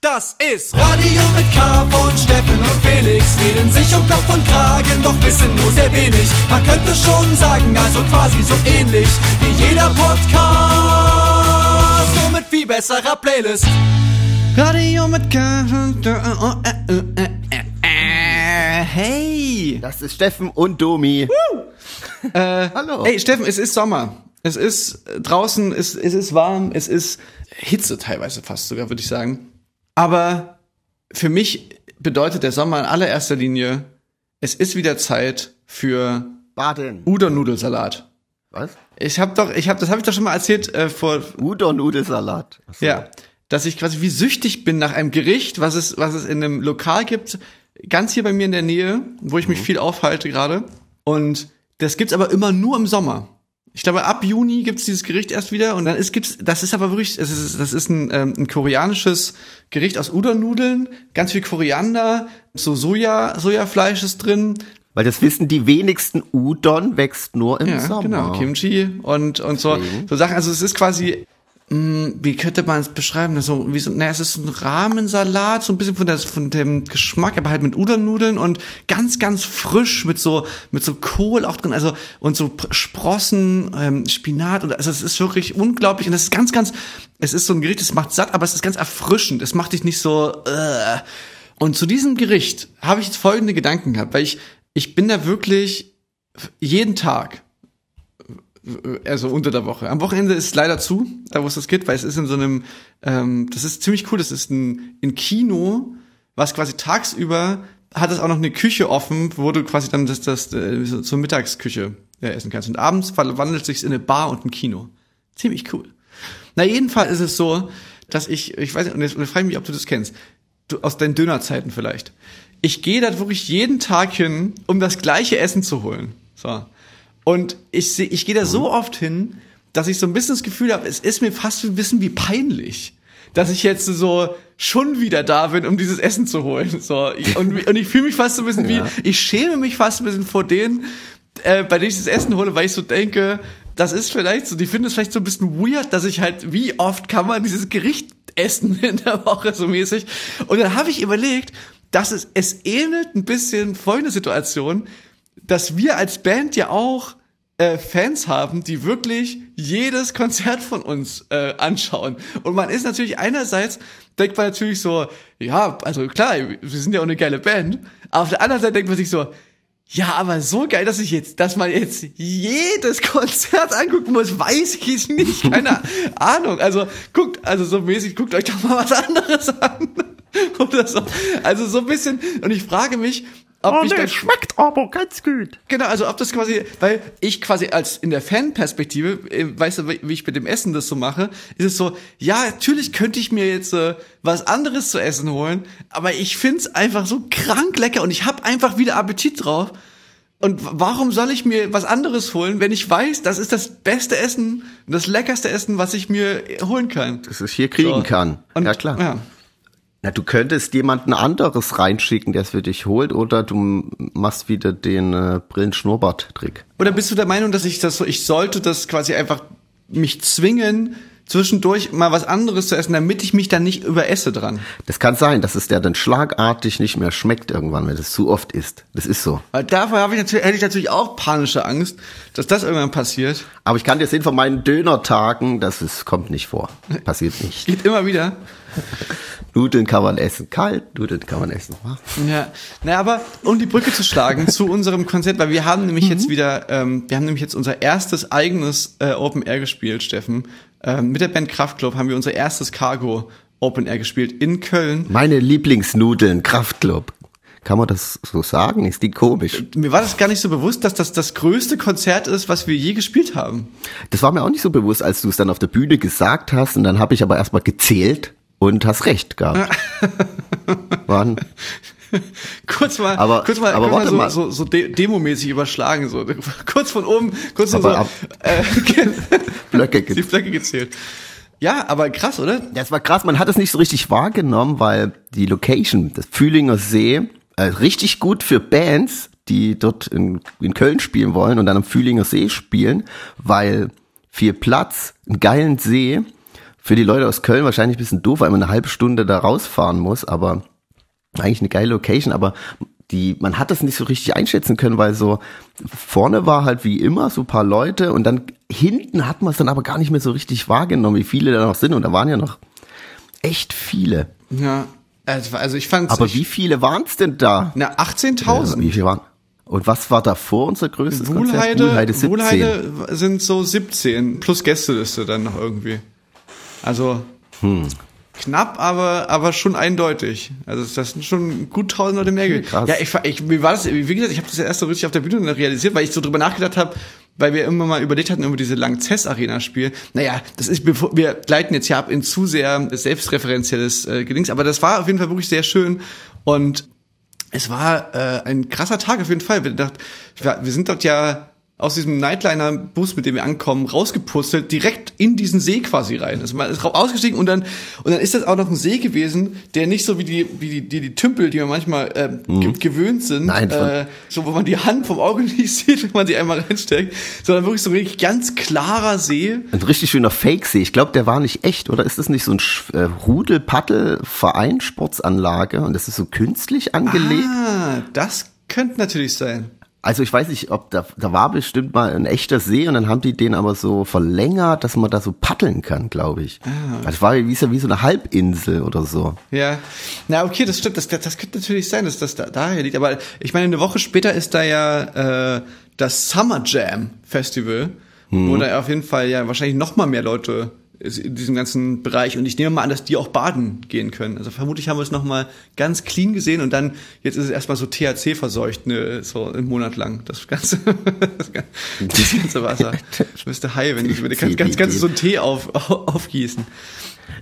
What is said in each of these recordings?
Das ist Radio mit K von Steffen und Felix. Reden sich um Kopf und Kragen, doch wissen nur sehr wenig. Man könnte schon sagen, also quasi so ähnlich wie jeder Podcast. Nur mit viel besserer Playlist. Radio mit K. Hey! Das ist Steffen und Domi. Äh, Hallo. Hey, Steffen, es ist Sommer. Es ist äh, draußen, es, es ist warm, es ist Hitze teilweise fast sogar, würde ich sagen. Aber für mich bedeutet der Sommer in allererster Linie, es ist wieder Zeit für Baden. Udon-Nudelsalat. Was? Ich habe doch, ich habe, das habe ich doch schon mal erzählt äh, vor. Udon-Nudelsalat. So. Ja, dass ich quasi wie süchtig bin nach einem Gericht, was es, was es in einem Lokal gibt, ganz hier bei mir in der Nähe, wo ich mich mhm. viel aufhalte gerade. Und das gibt's aber immer nur im Sommer. Ich glaube, ab Juni gibt's dieses Gericht erst wieder und dann ist gibt's, das ist aber wirklich, das ist, das ist ein, ähm, ein koreanisches Gericht aus Udon-Nudeln, ganz viel Koriander, so Soja, Sojafleisch ist drin. Weil das wissen die wenigsten, Udon wächst nur im ja, Sommer. Genau, Kimchi und, und so, so Sachen. Also es ist quasi wie könnte man es beschreiben? So, wie so, naja, es ist ein Rahmensalat, so ein bisschen von, der, von dem Geschmack, aber halt mit Udon-Nudeln und ganz, ganz frisch mit so, mit so Kohl auch drin, also, und so Sprossen, ähm, Spinat und, also, es ist wirklich unglaublich und es ist ganz, ganz, es ist so ein Gericht, es macht satt, aber es ist ganz erfrischend, es macht dich nicht so, äh. Und zu diesem Gericht habe ich jetzt folgende Gedanken gehabt, weil ich, ich bin da wirklich jeden Tag also unter der Woche. Am Wochenende ist es leider zu, da wo es das gibt, weil es ist in so einem, ähm, das ist ziemlich cool, das ist ein, ein Kino, was quasi tagsüber hat es auch noch eine Küche offen, wo du quasi dann das, das äh, zur Mittagsküche ja, essen kannst. Und abends verwandelt sich in eine Bar und ein Kino. Ziemlich cool. Na, jedenfalls ist es so, dass ich, ich weiß nicht, und jetzt, und jetzt frage ich mich, ob du das kennst. Du, aus deinen Dönerzeiten vielleicht. Ich gehe da wirklich jeden Tag hin, um das gleiche Essen zu holen. So. Und ich, ich gehe da so oft hin, dass ich so ein bisschen das Gefühl habe, es ist mir fast ein bisschen wie peinlich, dass ich jetzt so schon wieder da bin, um dieses Essen zu holen. So, und, und ich fühle mich fast so ein bisschen ja. wie, ich schäme mich fast ein bisschen vor denen, äh, bei denen ich das Essen hole, weil ich so denke, das ist vielleicht so, die finden es vielleicht so ein bisschen weird, dass ich halt, wie oft kann man dieses Gericht essen in der Woche so mäßig. Und dann habe ich überlegt, dass es, es ähnelt ein bisschen folgende Situation, dass wir als Band ja auch äh, Fans haben, die wirklich jedes Konzert von uns äh, anschauen. Und man ist natürlich einerseits, denkt man natürlich so, ja, also klar, wir sind ja auch eine geile Band, aber auf der anderen Seite denkt man sich so, ja, aber so geil, dass ich jetzt, dass man jetzt jedes Konzert angucken muss, weiß ich nicht, keine Ahnung. Also guckt, also so mäßig, guckt euch doch mal was anderes an. Oder so. Also so ein bisschen, und ich frage mich, ob oh, nee, schmeckt aber ganz gut. Genau, also ob das quasi, weil ich quasi als in der Fanperspektive, äh, weißt du, wie ich mit dem Essen das so mache, ist es so, ja, natürlich könnte ich mir jetzt äh, was anderes zu essen holen, aber ich find's einfach so krank lecker und ich hab einfach wieder Appetit drauf. Und warum soll ich mir was anderes holen, wenn ich weiß, das ist das beste Essen, das leckerste Essen, was ich mir holen kann? Das ich hier kriegen so. kann. Und, ja, klar. Ja. Na, du könntest jemanden anderes reinschicken, der es für dich holt, oder du machst wieder den äh, Brillenschnurrbart-Trick. Oder bist du der Meinung, dass ich das so, ich sollte das quasi einfach mich zwingen, zwischendurch mal was anderes zu essen, damit ich mich dann nicht überesse dran. Das kann sein, dass es der dann schlagartig nicht mehr schmeckt irgendwann, wenn es zu oft isst. Das ist so. Weil dafür habe ich natürlich, hätte ich natürlich auch panische Angst, dass das irgendwann passiert. Aber ich kann dir sehen von meinen Dönertagen, dass es kommt nicht vor. Passiert nicht. Geht immer wieder. Nudeln kann man essen kalt, Nudeln kann man essen warm. Ja, naja, aber um die Brücke zu schlagen zu unserem Konzert, weil wir haben nämlich mhm. jetzt wieder, ähm, wir haben nämlich jetzt unser erstes eigenes äh, Open Air gespielt, Steffen. Ähm, mit der Band Kraftklub haben wir unser erstes Cargo Open Air gespielt in Köln. Meine Lieblingsnudeln, Kraftklub. Kann man das so sagen? Ist die komisch? Mir war das gar nicht so bewusst, dass das das größte Konzert ist, was wir je gespielt haben. Das war mir auch nicht so bewusst, als du es dann auf der Bühne gesagt hast. Und dann habe ich aber erstmal gezählt und hast recht gehabt. Waren kurz mal, aber, kurz mal, aber warte mal so, so, so demomäßig überlagen, so kurz von oben, kurz so, ab, äh, Blöcke, die Blöcke gezählt. Ja, aber krass, oder? Das war krass. Man hat es nicht so richtig wahrgenommen, weil die Location, das Fühlinger See, äh, richtig gut für Bands, die dort in, in Köln spielen wollen und dann am Fühlinger See spielen, weil viel Platz, einen geilen See für die Leute aus Köln wahrscheinlich ein bisschen doof, weil man eine halbe Stunde da rausfahren muss, aber eigentlich eine geile Location, aber die, man hat das nicht so richtig einschätzen können, weil so vorne war halt wie immer so ein paar Leute und dann hinten hat man es dann aber gar nicht mehr so richtig wahrgenommen, wie viele da noch sind und da waren ja noch echt viele. Ja, also, also ich fand Aber wie viele waren es denn da? Na, 18.000. Ja, wie viele waren? Und was war davor unser größtes Wuhlheide, Konzert? Wuhlheide 17. Wuhlheide sind so 17 plus Gästeliste dann noch irgendwie. Also hm. Knapp, aber aber schon eindeutig. Also das sind schon gut tausend Leute mehr gewesen. Ja, ich, ich mir war das wie gesagt, ich habe das ja erst so richtig auf der Bühne realisiert, weil ich so drüber nachgedacht habe, weil wir immer mal überlegt hatten über diese Langzess Arena Spiel. Naja, das ist bevor wir gleiten jetzt ja ab in zu sehr selbstreferenzielles äh, Gedings, aber das war auf jeden Fall wirklich sehr schön und es war äh, ein krasser Tag auf jeden Fall. Wir, dacht, wir sind dort ja aus diesem Nightliner-Bus, mit dem wir ankommen, rausgepustelt, direkt in diesen See quasi rein. Also man ist ausgestiegen und dann und dann ist das auch noch ein See gewesen, der nicht so wie die wie die die, die Tümpel, die man manchmal äh, mhm. gewöhnt sind, Nein, äh, so wo man die Hand vom Auge nicht sieht, wenn man sie einmal reinsteckt, sondern wirklich so ein richtig ganz klarer See. Ein richtig schöner Fake-See. Ich glaube, der war nicht echt, oder ist das nicht so ein äh, Rudel-Paddel-Verein, Sportsanlage und das ist so künstlich angelegt? Ah, das könnte natürlich sein. Also ich weiß nicht, ob da, da war bestimmt mal ein echter See und dann haben die den aber so verlängert, dass man da so paddeln kann, glaube ich. Ah. Das war wie so, wie so eine Halbinsel oder so. Ja, na okay, das stimmt, das, das könnte natürlich sein, dass das da, daher liegt. Aber ich meine, eine Woche später ist da ja äh, das Summer Jam Festival, hm. wo da auf jeden Fall ja wahrscheinlich noch mal mehr Leute in diesem ganzen Bereich und ich nehme mal an, dass die auch baden gehen können. Also vermutlich haben wir es nochmal ganz clean gesehen und dann, jetzt ist es erstmal so THC verseucht, ne, so einen Monat lang, das ganze, das ganze Wasser. Ich müsste high, wenn ich würde ganz, ganz, ganz so einen Tee auf, aufgießen.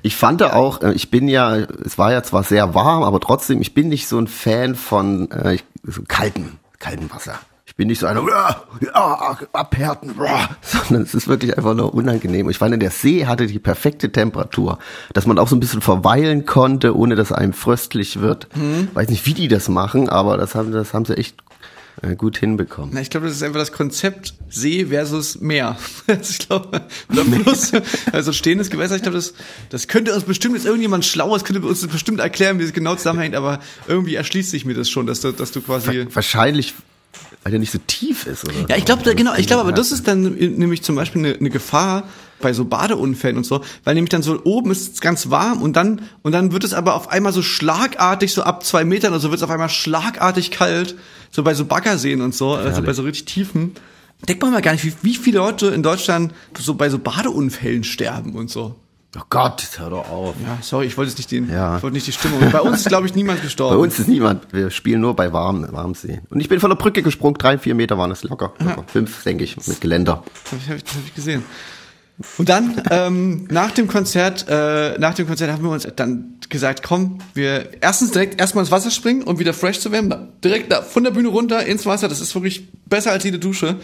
Ich fand da auch, äh, ich bin ja, es war ja zwar sehr warm, aber trotzdem, ich bin nicht so ein Fan von äh, so kalten, kalten Wasser bin nicht so einer, ja, ja, abhärten, sondern es ist wirklich einfach nur unangenehm. Ich fand, der See hatte die perfekte Temperatur, dass man auch so ein bisschen verweilen konnte, ohne dass einem fröstlich wird. Mhm. Weiß nicht, wie die das machen, aber das haben, das haben sie echt äh, gut hinbekommen. Na, ich glaube, das ist einfach das Konzept See versus Meer. Also ich glaube, oder Fluss, also stehendes Gewässer, ich glaube, das, das könnte uns bestimmt jetzt irgendjemand Schlaues könnte uns bestimmt erklären, wie es genau zusammenhängt, aber irgendwie erschließt sich mir das schon, dass du, dass du quasi. Wahrscheinlich weil der nicht so tief ist, oder? Ja, ich glaube, genau, ich glaube, aber das ist dann nämlich zum Beispiel eine, eine Gefahr bei so Badeunfällen und so, weil nämlich dann so oben ist es ganz warm und dann und dann wird es aber auf einmal so schlagartig so ab zwei Metern oder so wird es auf einmal schlagartig kalt, so bei so Baggerseen und so, also bei so richtig tiefen. Denkt man mal gar nicht, wie, wie viele Leute in Deutschland so bei so Badeunfällen sterben und so. Oh Gott, hör doch auf. Ja, sorry, ich wollte jetzt nicht den, ja. ich wollte nicht die Stimmung. Bei uns ist, glaube ich, niemand gestorben. Bei uns ist niemand. Wir spielen nur bei warm, Warmsee. Und ich bin von der Brücke gesprungen, drei, vier Meter waren es locker. locker. Ja. Fünf, denke ich, mit Geländer. Habe ich, hab ich, hab ich gesehen. Und dann ähm, nach dem Konzert, äh, nach dem Konzert haben wir uns dann gesagt, komm, wir erstens direkt erstmal ins Wasser springen, um wieder fresh zu werden, direkt da von der Bühne runter ins Wasser, das ist wirklich besser als jede Dusche,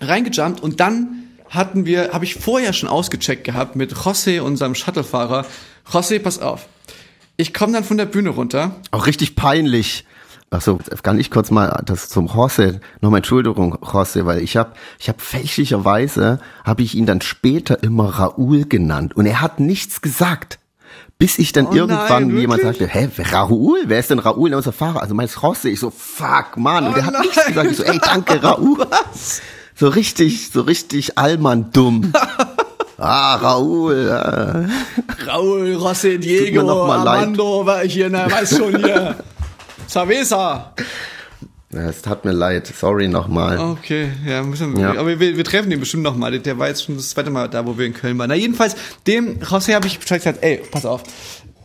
reingejumpt und dann hatten wir, habe ich vorher schon ausgecheckt gehabt mit José, unserem Shuttlefahrer. José, pass auf. Ich komme dann von der Bühne runter. Auch richtig peinlich. Achso, kann ich kurz mal das zum José, nochmal Entschuldigung, José, weil ich habe ich hab fälschlicherweise, habe ich ihn dann später immer Raoul genannt und er hat nichts gesagt. Bis ich dann oh irgendwann nein, jemand sagte, hä, Raoul? Wer ist denn Raoul? Unser Fahrer. Also meinst José? Ich so, fuck, Mann. Oh und er hat nein. nichts gesagt. Ich so, ey, danke, Raoul. Was? So richtig, so richtig Allmann dumm. Ah, Raoul. Ja. Raoul, Rossi, Diego, Armando, war ich hier, na, weiß schon hier. Savesa. Ja, es tat mir leid. Sorry nochmal. Okay, ja, müssen wir, ja. aber wir, wir treffen ihn bestimmt nochmal. Der war jetzt schon das zweite Mal da, wo wir in Köln waren. Na, jedenfalls, dem José habe ich Bescheid gesagt, ey, pass auf.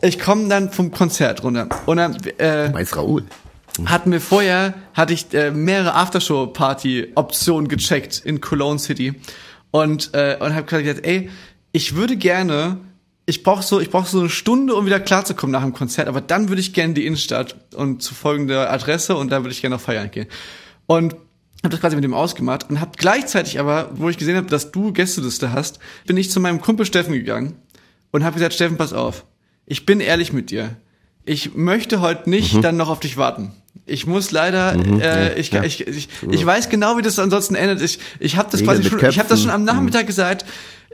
Ich komme dann vom Konzert runter. Und dann, äh, du meinst Raoul? Hatten wir vorher, hatte ich äh, mehrere Aftershow-Party-Optionen gecheckt in Cologne City und äh, und habe gesagt, ey, ich würde gerne, ich brauche so, ich brauche so eine Stunde, um wieder klarzukommen nach dem Konzert, aber dann würde ich gerne in die Innenstadt und zu folgender Adresse und da würde ich gerne noch feiern gehen. Und habe das quasi mit dem ausgemacht und habe gleichzeitig aber, wo ich gesehen habe, dass du Gästeliste hast, bin ich zu meinem Kumpel Steffen gegangen und habe gesagt, Steffen, pass auf, ich bin ehrlich mit dir. Ich möchte heute nicht mhm. dann noch auf dich warten. Ich muss leider, mhm, äh, ich, ja. Ich, ich, ich, weiß genau, wie das ansonsten endet. Ich, ich habe das Nägel quasi schon, ich habe das schon am Nachmittag mhm. gesagt.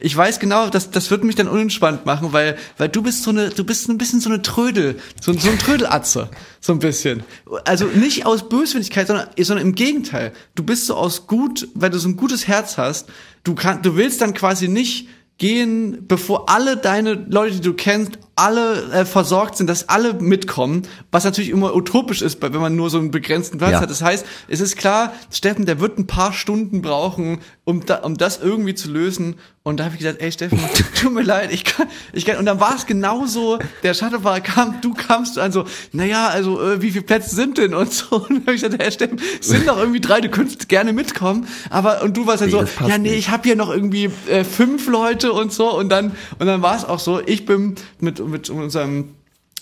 ich weiß genau, dass das wird mich dann unentspannt machen, weil weil du bist so eine du bist ein bisschen so eine Trödel, so, so ein Trödelatze, so ein bisschen. Also nicht aus Böswilligkeit, sondern, sondern im Gegenteil. Du bist so aus gut, weil du so ein gutes Herz hast. Du kannst, du willst dann quasi nicht gehen, bevor alle deine Leute, die du kennst, alle äh, versorgt sind, dass alle mitkommen, was natürlich immer utopisch ist, wenn man nur so einen begrenzten Platz Ja. hat. Das heißt, es ist klar, Steffen, der wird ein paar Stunden brauchen, um, da, um das irgendwie zu lösen. Und da habe ich gesagt, ey Steffen, tut mir leid, ich kann, ich kann. Und dann war es genauso, der Shuttlefahrer kam, du kamst an so, naja, also äh, wie viele Plätze sind denn und so. Und dann habe ich gesagt, hey Steffen, es sind noch irgendwie drei, du könntest gerne mitkommen. Aber und du warst dann Nee, so, ja nee, nicht. ich habe hier noch irgendwie äh, fünf Leute und so. Und dann und dann war es auch so, ich bin mit mit unserem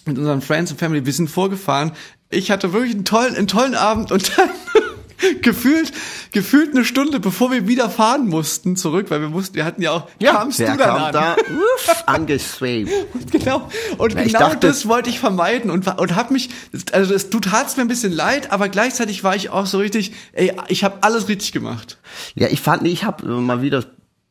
mit unseren Friends und Family, wir sind vorgefahren. Ich hatte wirklich einen tollen, einen tollen Abend und dann gefühlt, gefühlt eine Stunde, bevor wir wieder fahren mussten zurück, weil wir mussten, wir hatten ja auch, kamst der du dann kam an. da uff, angeswebt. Genau. Und Ja, genau dachte- das wollte ich vermeiden und, und hab mich, also es, du tatst mir ein bisschen leid, aber gleichzeitig war ich auch so richtig, ey, ich habe alles richtig gemacht. Ja, ich fand, ich habe mal wieder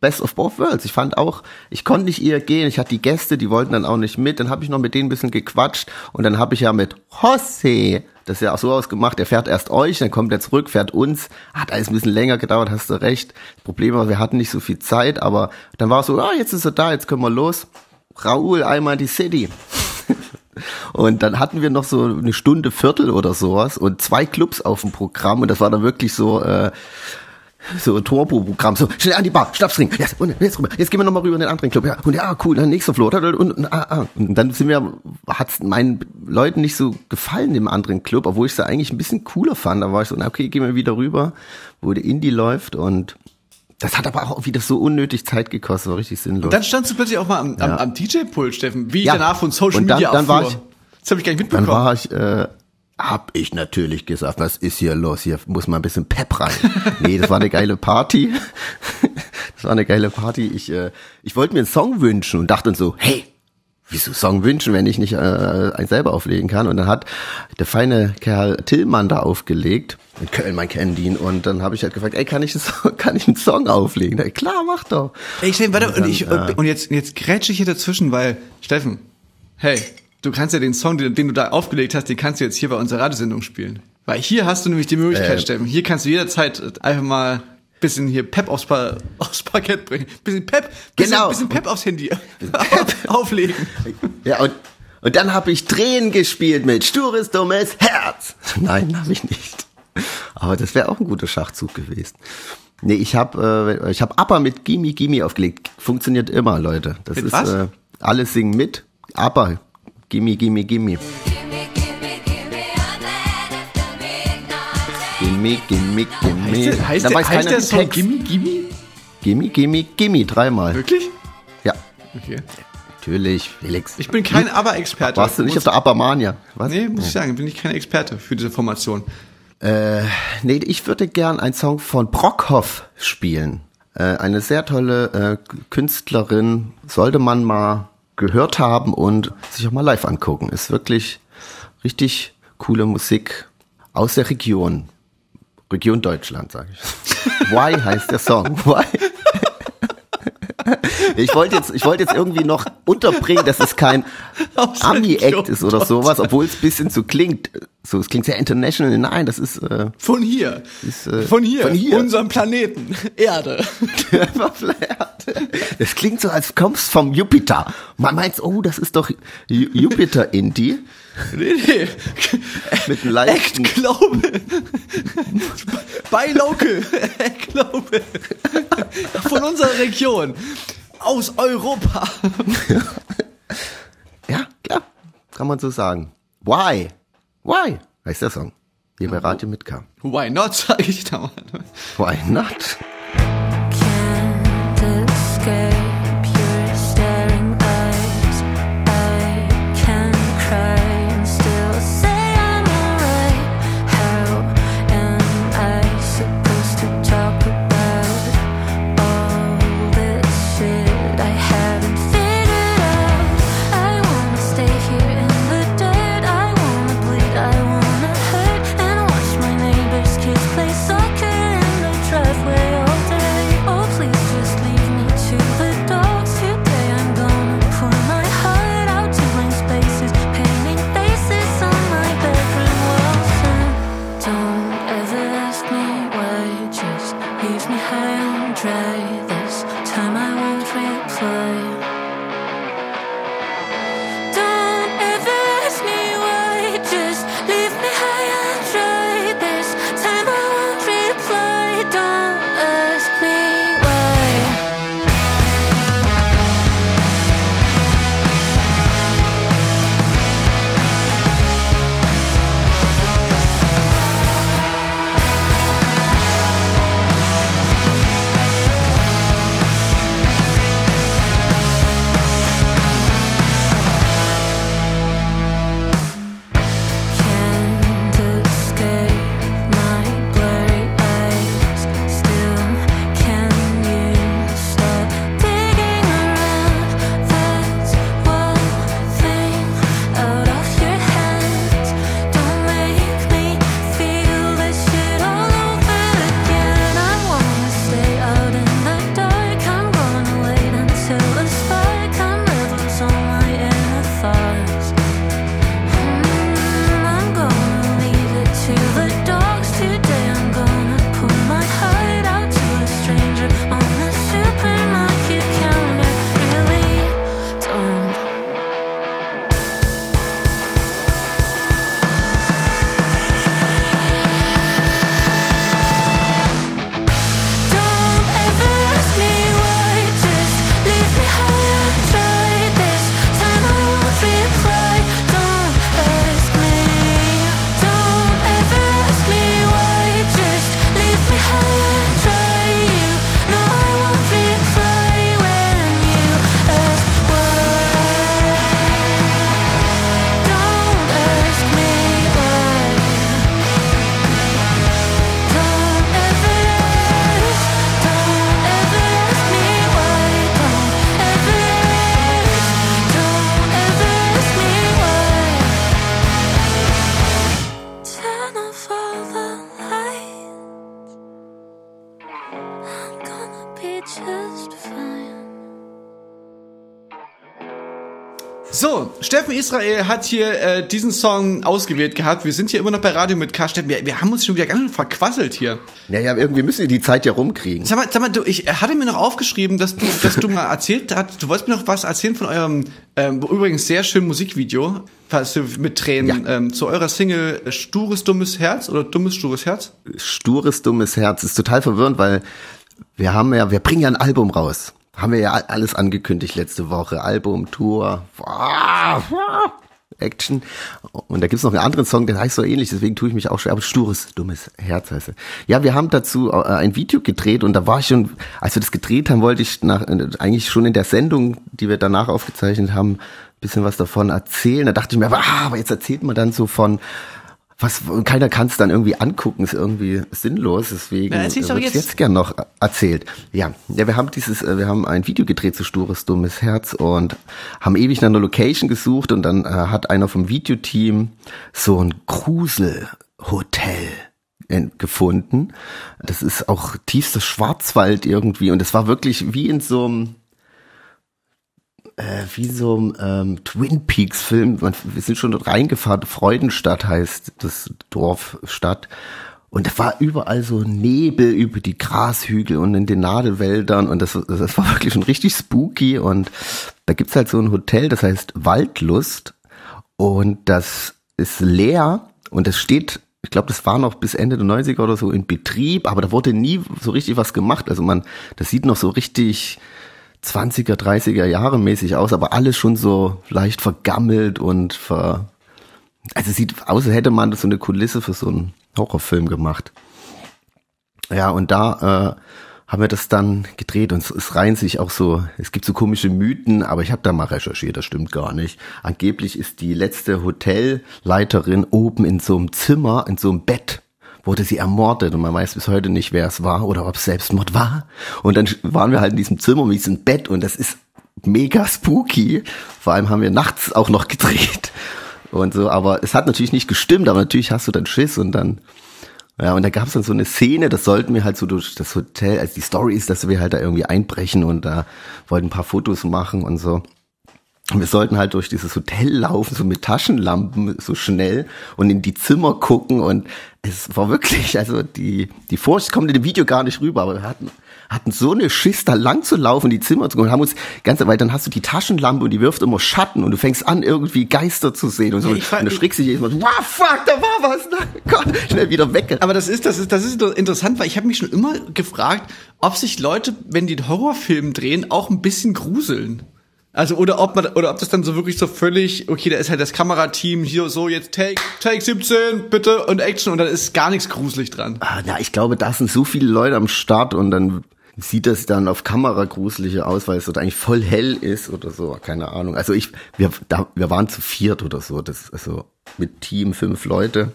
Best of Both Worlds. Ich fand auch, ich konnte nicht eher gehen. Ich hatte die Gäste, die wollten dann auch nicht mit. Dann habe ich noch mit denen ein bisschen gequatscht und dann habe ich ja mit Jose das ja auch so ausgemacht. Er fährt erst euch, dann kommt er zurück, fährt uns. Hat alles ein bisschen länger gedauert, hast du recht. Das Problem war, wir hatten nicht so viel Zeit, aber dann war es so, ah, jetzt ist er da, jetzt können wir los. Raoul, einmal in die City. Und dann hatten wir noch so eine Stunde Viertel oder sowas und zwei Clubs auf dem Programm und das war dann wirklich so äh, so ein Turbo-Programm, so schnell an die Bar, Schnapsring, yes, und jetzt rüber, jetzt gehen wir nochmal rüber in den anderen Club, ja, und ja, cool, dann nächster Floor, und, und, und, ah, ah. und dann sind wir, hat's meinen Leuten nicht so gefallen im anderen Club, obwohl ich es eigentlich ein bisschen cooler fand, da war ich so, na okay, gehen wir wieder rüber, wo der Indie läuft. Und das hat aber auch wieder so unnötig Zeit gekostet, war richtig sinnlos. Und dann standst du plötzlich auch mal am, am, Ja. am DJ-Pult, Steffen, wie Ja. danach von Social dann- Media dann ich- das habe ich gar nicht Dann mitbekommen. war ich, äh, hab ich natürlich gesagt, was ist hier los? Hier muss mal ein bisschen Pep rein. nee, das war eine geile Party. das war eine geile Party. Ich, äh, ich wollte mir einen Song wünschen und dachte dann so, hey, wieso Song wünschen, wenn ich nicht äh, einen selber auflegen kann? Und dann hat der feine Kerl Tillmann da aufgelegt. In Köln, kennt ihn. Und dann habe ich halt gefragt, ey, kann ich, einen kann ich einen Song auflegen? Na, klar, mach doch. Ey, Steffen, warte, und, dann, ich, äh, und jetzt, jetzt grätsche ich hier dazwischen, weil, Steffen, hey, du kannst ja den Song, den, den du da aufgelegt hast, den kannst du jetzt hier bei unserer Radiosendung spielen. Weil hier hast du nämlich die Möglichkeit, Äh. Steffen, hier kannst du jederzeit einfach mal bisschen hier Pep aufs, pa aufs Parkett bringen. Bisschen Pep, bisschen, Genau. bisschen Pep aufs Handy auflegen. Ja, und, und dann habe ich Tränen gespielt mit stures, dummes Herz. Nein, habe ich nicht. Aber das wäre auch ein guter Schachzug gewesen. Nee, ich habe äh, ich hab ABBA mit Gimme Gimme aufgelegt. Funktioniert immer, Leute. Das Mit ist was? Äh, alle singen mit. ABBA. Gimme Gimme Gimme. Gimme Gimme Gimme. Heißt, heißt, der, heißt der Song. Gimme Gimme? Gimme Gimme Gimme dreimal. Wirklich? Ja, Okay. natürlich, Felix. Ich bin kein ABBA-Experte. Warst du nicht auf der ABBA-Mania? Nee, muss ich sagen, bin ich kein Experte für diese Formation. Nee, ich würde gern einen Song von Brockhoff spielen. Äh, eine sehr tolle äh, Künstlerin, sollte man mal gehört haben und sich auch mal live angucken. Ist wirklich richtig coole Musik aus der Region. Region Deutschland, sage ich. Why heißt der Song? Why? Ich wollte jetzt, ich wollte jetzt irgendwie noch unterbringen, dass es kein Ami-Act ist oder sowas, obwohl es ein bisschen so klingt. So, es klingt sehr international. Nein, das ist äh, Von hier. Ist, äh, von hier. von hier. Unserem Planeten. Erde. Das klingt so, als kommst vom Jupiter. Man meint, oh, das ist doch Ju- Jupiter Indie. nee, nee. Mit einem leichten- Act Glaube. Bei Local. Act Glaube. Von unserer Region. Aus Europa. Ja, klar. Kann man so sagen. Why? Why? Heißt der Song. Hier bei Radio mit K. Why not, sage ich da mal. Why not? So, Steffen Israel hat hier äh, diesen Song ausgewählt gehabt. Wir sind hier immer noch bei Radio mit K. Steffen, wir, wir haben uns schon wieder ganz schön verquasselt hier. Ja, ja, irgendwie müssen wir die Zeit ja rumkriegen. Sag mal, sag mal du, ich hatte mir noch aufgeschrieben, dass du, dass du mal erzählt hast, du wolltest mir noch was erzählen von eurem ähm, übrigens sehr schönen Musikvideo, du mit Tränen ähm, zu eurer Single äh, Stures dummes Herz oder dummes stures Herz. Stures, dummes Herz ist total verwirrend, weil wir haben ja, wir bringen ja ein Album raus. Haben wir ja alles angekündigt letzte Woche. Album, Tour, Action. Und da gibt's noch einen anderen Song, der heißt so ähnlich, deswegen tue ich mich auch schwer, aber stures, dummes Herz heißt er. Ja, wir haben dazu äh, ein Video gedreht und da war ich schon, als wir das gedreht haben, wollte ich nach, äh, eigentlich schon in der Sendung, die wir danach aufgezeichnet haben, bisschen was davon erzählen. Da dachte ich mir, ah, aber jetzt erzählt man dann so von, was keiner kann es dann irgendwie angucken, ist irgendwie sinnlos, deswegen ja, doch jetzt. jetzt. gern noch erzählt. Ja, ja, wir haben dieses, äh, wir haben ein Video gedreht zu Stures dummes Herz und haben ewig nach einer Location gesucht und dann äh, hat einer vom Videoteam so ein Gruselhotel gefunden. Das ist auch tiefster Schwarzwald irgendwie und es war wirklich wie in so einem äh, wie so ein ähm, Twin Peaks Film. Man, wir sind schon dort reingefahren. Freudenstadt heißt das Dorf, Stadt. Und es war überall so Nebel über die Grashügel und in den Nadelwäldern und das, das war wirklich schon richtig spooky und da gibt's halt so ein Hotel, das heißt Waldlust und das ist leer und es steht, ich glaube, das war noch bis Ende der 90er oder so in Betrieb, aber da wurde nie so richtig was gemacht. Also man, das sieht noch so richtig 20er, 30er Jahre mäßig aus, aber alles schon so leicht vergammelt und ver, also sieht aus, als hätte man so eine Kulisse für so einen Horrorfilm gemacht. Ja, und da äh, haben wir das dann gedreht und es, es reihen sich auch so, es gibt so komische Mythen, aber ich habe da mal recherchiert, das stimmt gar nicht. Angeblich ist die letzte Hotelleiterin oben in so einem Zimmer, in so einem Bett wurde sie ermordet und man weiß bis heute nicht, wer es war oder ob es Selbstmord war. Und dann waren wir halt in diesem Zimmer mit diesem Bett und das ist mega spooky. Vor allem haben wir nachts auch noch gedreht und so, aber es hat natürlich nicht gestimmt, aber natürlich hast du dann Schiss und dann ja, und da gab es dann so eine Szene, das sollten wir halt so durch das Hotel, also die Story ist, dass wir halt da irgendwie einbrechen und da wollten ein paar Fotos machen und so. Wir sollten halt durch dieses Hotel laufen, so mit Taschenlampen, so schnell und in die Zimmer gucken und es war wirklich, also die, die Furcht kommt in dem Video gar nicht rüber, aber wir hatten, hatten so eine Schiss, da lang zu laufen, die Zimmer zu gucken, haben uns ganz, weil dann hast du die Taschenlampe und die wirft immer Schatten und du fängst an, irgendwie Geister zu sehen und so. Ich und du schrickst dich jedes Mal, wow, fuck, da war was, na Gott, schnell wieder weg. Aber das ist, das ist, das ist interessant, weil ich habe mich schon immer gefragt, ob sich Leute, wenn die einen Horrorfilm drehen, auch ein bisschen gruseln. Also oder ob man oder ob das dann so wirklich so völlig okay, da ist halt das Kamerateam hier so jetzt Take Take 17 bitte und Action und dann ist gar nichts gruselig dran. Ah, na, ich glaube, da sind so viele Leute am Start und dann sieht das dann auf Kamera gruseliger aus, weil es dort eigentlich voll hell ist oder so, keine Ahnung. Also ich, wir, da, wir waren zu viert oder so, das, also mit Team fünf Leute.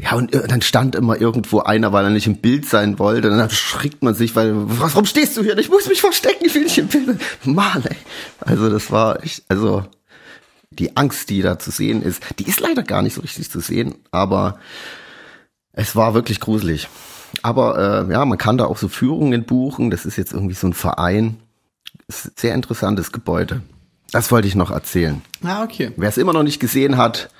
Ja, und äh, dann stand immer irgendwo einer, weil er nicht im Bild sein wollte. Dann erschrickt man sich, weil, was, warum stehst du hier? Ich muss mich verstecken, ich will nicht im Bild. Mann, ey. Also das war echt, also die Angst, die da zu sehen ist, die ist leider gar nicht so richtig zu sehen, aber es war wirklich gruselig. Aber äh, ja, man kann da auch so Führungen buchen. Das ist jetzt irgendwie so ein Verein. Ist sehr interessantes Gebäude. Das wollte ich noch erzählen. Ah, okay. Wer es immer noch nicht gesehen hat,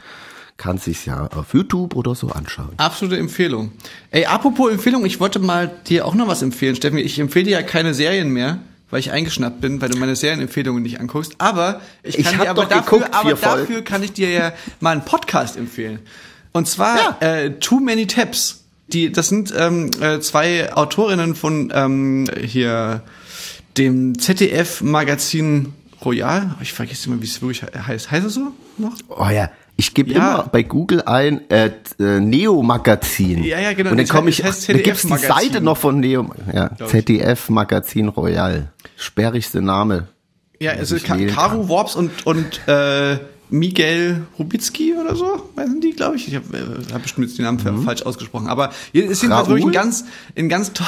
kann sich's ja auf YouTube oder so anschauen. Absolute Empfehlung. Ey, apropos Empfehlung, ich wollte mal dir auch noch was empfehlen, Steffen. Ich empfehle dir ja keine Serien mehr, weil ich eingeschnappt bin, weil du meine Serienempfehlungen nicht anguckst. Aber ich Ich kann hab dir aber dafür, geguckt, aber dafür kann ich dir ja mal einen Podcast empfehlen. Und zwar äh, Too Many Tabs. Die, das sind ähm, äh, zwei Autorinnen von ähm, hier dem ZDF-Magazin Royal. Ich vergesse immer, wie es wirklich he- heißt. Heißt es so noch? Oh ja, ich gebe Ja. immer bei Google ein äh, äh, Neo Magazin. Ja, ja, genau. Und dann komme ich, das heißt da gibt's die ZDF-Magazin. Seite noch von Neo, ja, ich. ZDF Magazin Royal. Sperrigste Name. Ja, also Ka kann. Worps und, und äh, Miguel Rubicki oder so, weißen die, glaube ich. Ich habe äh, hab bestimmt jetzt den Namen Mhm. falsch ausgesprochen. Aber ist jedenfalls wirklich ein ganz, ein ganz, to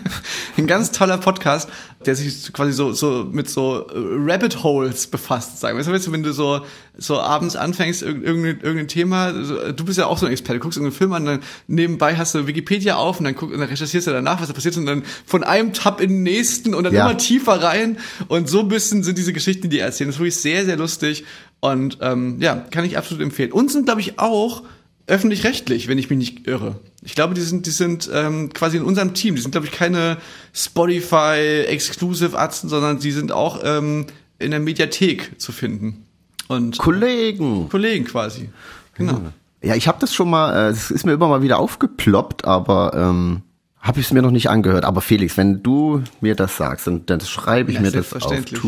ein ganz toller Podcast, der sich quasi so, so mit so äh, Rabbit Holes befasst, sagen wir. Weißt du, wenn du so, so abends anfängst, irg irgendein, irgendein Thema, du bist ja auch so ein Experte, guckst irgendeinen Film an, dann nebenbei hast du Wikipedia auf und dann, guck, und dann recherchierst du danach, was da passiert ist und dann von einem Tab in den nächsten und dann Ja. immer tiefer rein und so ein bisschen sind diese Geschichten, die er erzählen. Das ist wirklich sehr, sehr lustig Und ähm, ja, kann ich absolut empfehlen. Und sind, glaube ich, auch öffentlich-rechtlich, wenn ich mich nicht irre. Ich glaube, die sind, die sind ähm, quasi in unserem Team. Die sind, glaube ich, keine Spotify Exclusive Arzten, sondern die sind auch ähm, in der Mediathek zu finden. Und Kollegen. Kollegen quasi. Genau. Ja, ich habe das schon mal, äh, es ist mir immer mal wieder aufgeploppt, aber ähm, habe ich es mir noch nicht angehört. Aber Felix, wenn du mir das sagst, dann, dann schreibe ich Ja, mir das auf selbstverständlich.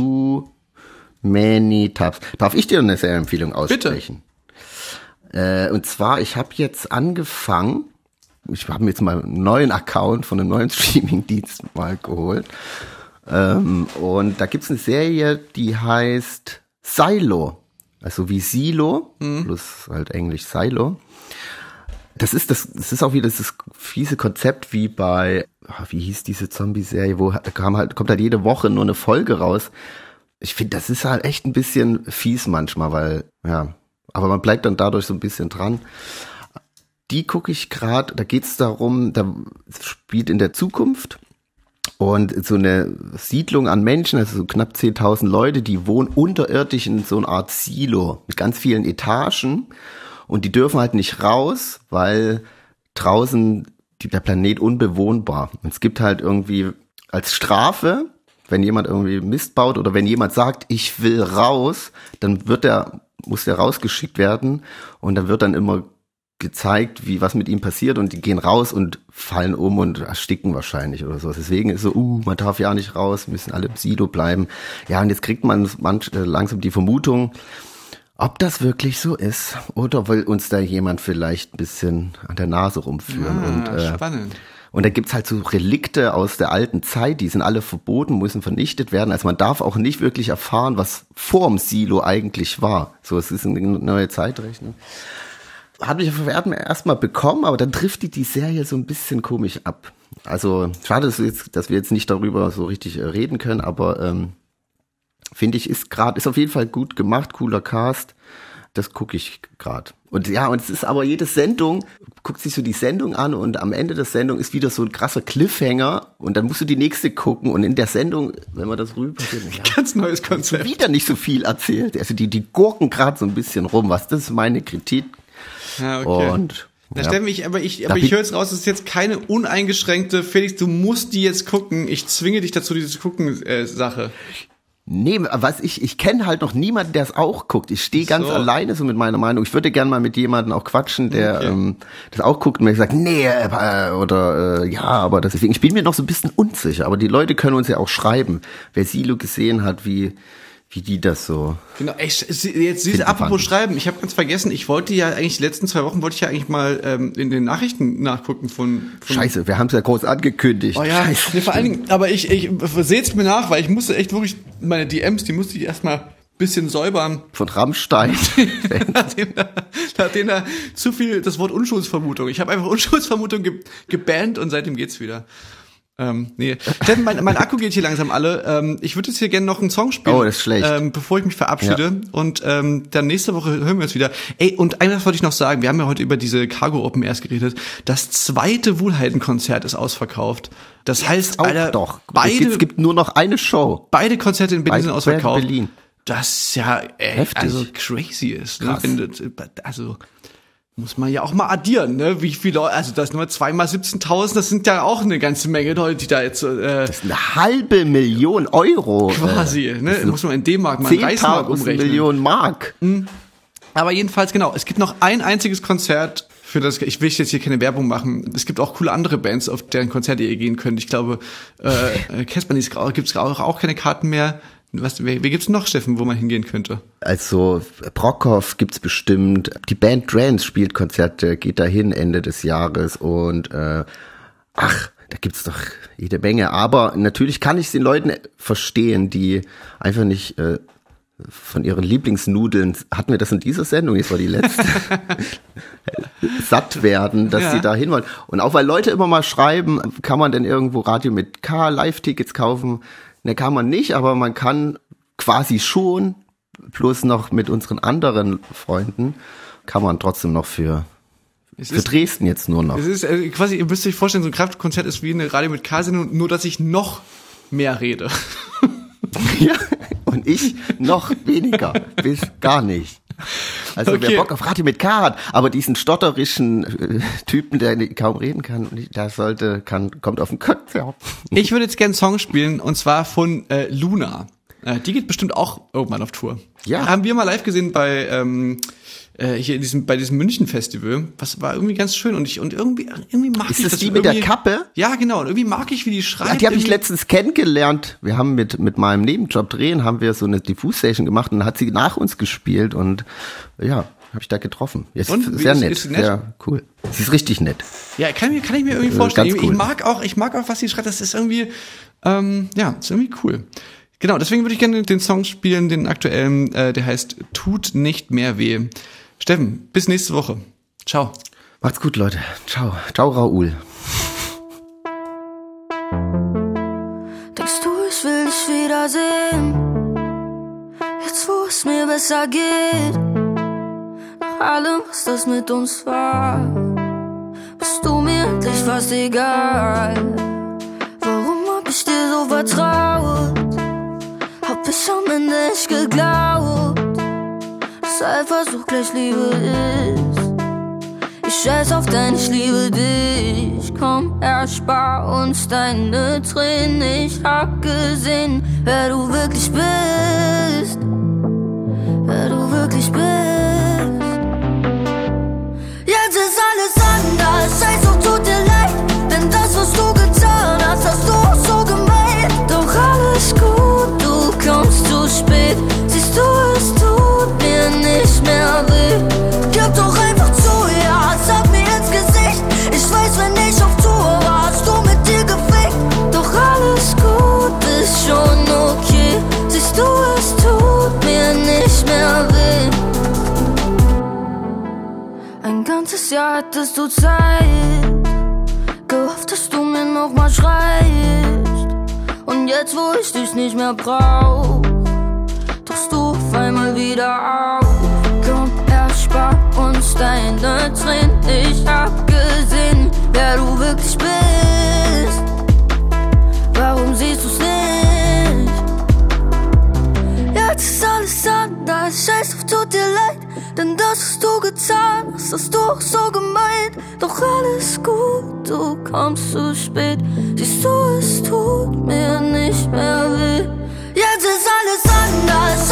Many Tabs. Darf ich dir eine Serienempfehlung aussprechen? Äh, und zwar, ich habe jetzt angefangen, ich habe mir jetzt mal einen neuen Account von einem neuen Streaming-Dienst mal geholt. Ähm, und da gibt's eine Serie, die heißt Silo. Also wie Silo, plus halt Englisch Silo. Das ist das, das ist auch wieder das fiese Konzept wie bei, ah, wie hieß diese Zombie-Serie, wo kam halt, kommt halt jede Woche nur eine Folge raus. Ich finde, das ist halt echt ein bisschen fies manchmal, weil, ja, aber man bleibt dann dadurch so ein bisschen dran. Die gucke ich gerade, da geht's darum, da spielt in der Zukunft und so eine Siedlung an Menschen, also so knapp 10.000 Leute, die wohnen unterirdisch in so einer Art Silo mit ganz vielen Etagen und die dürfen halt nicht raus, weil draußen der Planet unbewohnbar. Und es gibt halt irgendwie als Strafe, wenn jemand irgendwie Mist baut oder wenn jemand sagt, ich will raus, dann wird der, muss der rausgeschickt werden und dann wird dann immer gezeigt, wie was mit ihm passiert und die gehen raus und fallen um und ersticken wahrscheinlich oder so. Deswegen ist so, uh, man darf ja nicht raus, müssen alle im Silo bleiben. Ja, und jetzt kriegt man manch, äh, langsam die Vermutung, ob das wirklich so ist oder will uns da jemand vielleicht ein bisschen an der Nase rumführen Ah, und äh, spannend. Und da gibt's halt so Relikte aus der alten Zeit, die sind alle verboten, müssen vernichtet werden. Also man darf auch nicht wirklich erfahren, was vorm Silo eigentlich war. So, es ist eine neue Zeitrechnung. Hat mich auf Erden erstmal bekommen, aber dann trifft die die Serie so ein bisschen komisch ab. Also schade, dass wir jetzt, dass wir jetzt nicht darüber so richtig äh, reden können, aber ähm, finde ich, ist gerade, ist auf jeden Fall gut gemacht, cooler Cast. Das gucke ich gerade. Und ja, und es ist aber jede Sendung, guckt sich so die Sendung an und am Ende der Sendung ist wieder so ein krasser Cliffhanger und dann musst du die nächste gucken und in der Sendung, wenn man das rüber ja, Ganz neues Konzept. wieder nicht so viel erzählt. Also die, die gurken gerade so ein bisschen rum, was das ist meine Kritik. Ja, okay. Und Na, ja. Steffen, ich, aber ich, aber Da ich höre jetzt raus, das ist jetzt keine uneingeschränkte, Felix, du musst die jetzt gucken. Ich zwinge dich dazu, diese gucken äh, Sache. Nee, was ich, ich kenne halt noch niemanden, der es auch guckt. Ich stehe ganz So. alleine so mit meiner Meinung. Ich würde gern mal mit jemandem auch quatschen, der Okay. ähm, das auch guckt und mir sagt, nee, äh, oder äh, ja, aber das deswegen. Ich bin mir noch so ein bisschen unsicher, aber die Leute können uns ja auch schreiben, wer Silo gesehen hat, wie, wie die das so. Genau, sie- jetzt Finden diese apropos schreiben, ich habe ganz vergessen, ich wollte ja eigentlich die letzten zwei Wochen wollte ich ja eigentlich mal ähm, in den Nachrichten nachgucken von, von Scheiße, wir haben es ja groß angekündigt. Oh ja, Scheiße. nee, vor allen Dingen, aber ich, ich seht's mir nach, weil ich musste echt wirklich meine DMs, die musste ich erstmal bisschen säubern, Von Rammstein. nachdem da, nachdem da zu viel das Wort Unschuldsvermutung. Ich habe einfach Unschuldsvermutung ge gebannt und seitdem geht's wieder. Ähm, nee. Steffen, mein, mein Akku geht hier langsam alle. Ähm, ich würde jetzt hier gerne noch einen Song spielen. Oh, das ist schlecht. Ähm, bevor ich mich verabschiede. Und ähm, dann nächste Woche hören wir uns wieder. Ey, und eines wollte ich noch sagen. Wir haben ja heute über diese Cargo Open erst geredet. Das zweite Wohlheiten-Konzert ist ausverkauft. Das heißt, auch Alter, doch. beide, es gibt nur noch eine Show. beide Konzerte in Berlin sind ausverkauft. in Berlin. Das ja ey, Heftig. also crazy ist. Ne? Wenn also muss man ja auch mal addieren, ne? Wie viele Leute, also das nur zweimal 17.000, das sind ja auch eine ganze Menge Leute, die da jetzt äh, Eine halbe Million Euro. quasi, äh, ne? das Muss man in D-Mark mal in Reichsmark 10.000 umrechnen. Millionen Mark. Aber jedenfalls, genau, es gibt noch ein einziges Konzert, für das, ich will jetzt hier keine Werbung machen. Es gibt auch coole andere Bands, auf deren Konzerte ihr gehen könnt. Ich glaube, äh, Caspanis gibt's auch, auch keine Karten mehr. Was, wer, wer gibt's noch, Steffen, wo man hingehen könnte? Also Brockhoff gibt's bestimmt. Die Band Trance spielt Konzerte, geht dahin Ende des Jahres und äh, ach, da gibt's doch jede Menge. Aber natürlich kann ich den Leuten verstehen, die einfach nicht äh, von ihren Lieblingsnudeln, hatten wir das in dieser Sendung, jetzt war die letzte, satt werden, dass Ja. sie da hin wollen. Und auch weil Leute immer mal schreiben, kann man denn irgendwo Radio mit K Live-Tickets kaufen? Ne, kann man nicht, aber man kann quasi schon, plus noch mit unseren anderen Freunden, kann man trotzdem noch für, Es für Dresden jetzt nur noch. Es ist äh, quasi, ihr müsst euch vorstellen, so ein Kraftkonzert ist wie eine Radio mit K-Sendung, nur dass ich noch mehr rede. Ja, und ich noch weniger, bis gar nicht. Also Okay. wer Bock auf Radio mit K hat, aber diesen stotterischen äh, Typen, der kaum reden kann, der sollte, kann, kommt auf ein Konzert. Ich würde jetzt gerne einen Song spielen und zwar von äh, Luna. Äh, die geht bestimmt auch irgendwann auf Tour. Ja. Haben wir mal live gesehen bei ähm, äh, hier in diesem bei diesem München Festival. Was war irgendwie ganz schön und ich und irgendwie irgendwie mag Ist ich das das die mit der irgendwie- Kappe? Ja, genau. Und irgendwie mag ich, wie die schreibt. Ja, die habe ich irgendwie- letztens kennengelernt. Wir haben mit, mit meinem Nebenjob drehen, haben wir so eine Diffus-Session gemacht und hat sie nach uns gespielt und ja, habe ich da getroffen. Ist Und? Sehr ist- nett. ist sie nett? Sehr cool. Sie ist richtig nett. Ja, kann, mir- kann ich mir irgendwie Äh, vorstellen. ganz Ich, cool. ich mag auch, ich mag auch, was sie schreibt. Das ist irgendwie, ähm, ja, ist irgendwie cool. Genau, deswegen würde ich gerne den Song spielen, den aktuellen, äh, der heißt Tut nicht mehr weh. Steffen, bis nächste Woche. Ciao. Macht's gut, Leute. Ciao. Ciao, Raoul. Denkst du, ich will dich wiedersehen? Jetzt, wo es mir besser geht. Nach allem, was das mit uns war, bist du mir endlich fast egal. Warum hab ich dir so vertraut? Hab ich am Ende nicht geglaubt, Eifersucht gleich Liebe ist. Ich scheiß auf dein, ich liebe dich. Komm, erspar uns deine Tränen. Ich hab gesehen, wer du wirklich bist. Jahr hattest du Zeit. Gehofft, dass du mir nochmal schreist. Und jetzt, wo ich dich nicht mehr brauch, tauchst du auf einmal wieder auf. Komm, erspar uns deine Tränen. Ich hab gesehen, wer du wirklich bist. Warum siehst du's nicht? Jetzt ist alles anders, scheiß auf, tut dir leid. Denn das hast du getan, hast hast du auch so gemeint. Doch alles gut, du kommst zu spät. Siehst du, es tut mir nicht mehr weh. Jetzt ist alles anders,